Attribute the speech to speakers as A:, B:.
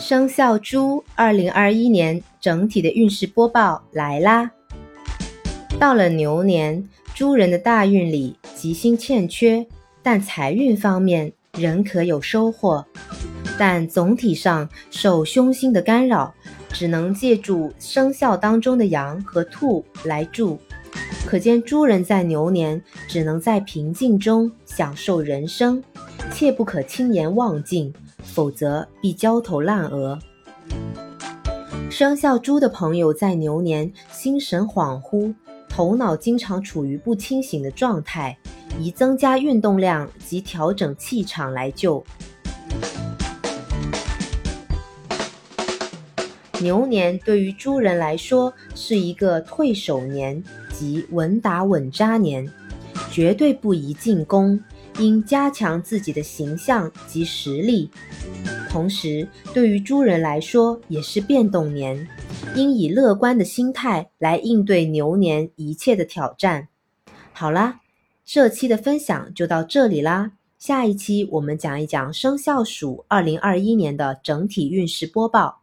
A: 生肖猪二零二一年整体的运势播报来啦！到了牛年，猪人的大运里吉星欠缺，但财运方面仍可有收获。但总体上受凶星的干扰，只能借助生肖当中的羊和兔来助。可见猪人在牛年只能在平静中享受人生，切不可轻言妄进。否则必焦头烂额。生肖猪的朋友在牛年心神恍惚，头脑经常处于不清醒的状态，以增加运动量及调整气场来救。牛年对于猪人来说是一个退守年即稳打稳扎年，绝对不宜进攻。应加强自己的形象及实力，同时对于猪人来说也是变动年，应以乐观的心态来应对牛年一切的挑战。好啦，这期的分享就到这里啦，下一期我们讲一讲生肖鼠二零二一年的整体运势播报。